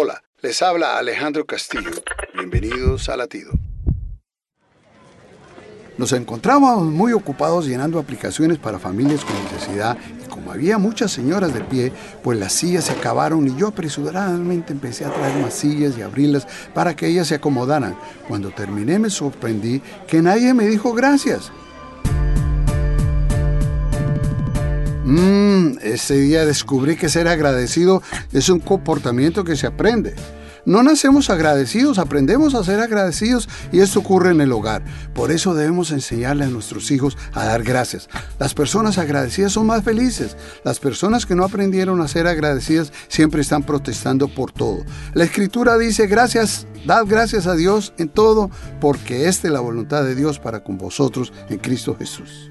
Hola, les habla Alejandro Castillo. Bienvenidos a Latido. Nos encontramos muy ocupados llenando aplicaciones para familias con necesidad y como había muchas señoras de pie, pues las sillas se acabaron y yo apresuradamente empecé a traer más sillas y abrirlas para que ellas se acomodaran. Cuando terminé me sorprendí que nadie me dijo gracias. Mmm, ese día descubrí que ser agradecido es un comportamiento que se aprende. No nacemos agradecidos, aprendemos a ser agradecidos y esto ocurre en el hogar. Por eso debemos enseñarle a nuestros hijos a dar gracias. Las personas agradecidas son más felices. Las personas que no aprendieron a ser agradecidas siempre están protestando por todo. La escritura dice gracias, dad gracias a Dios en todo, porque esta es la voluntad de Dios para con vosotros en Cristo Jesús.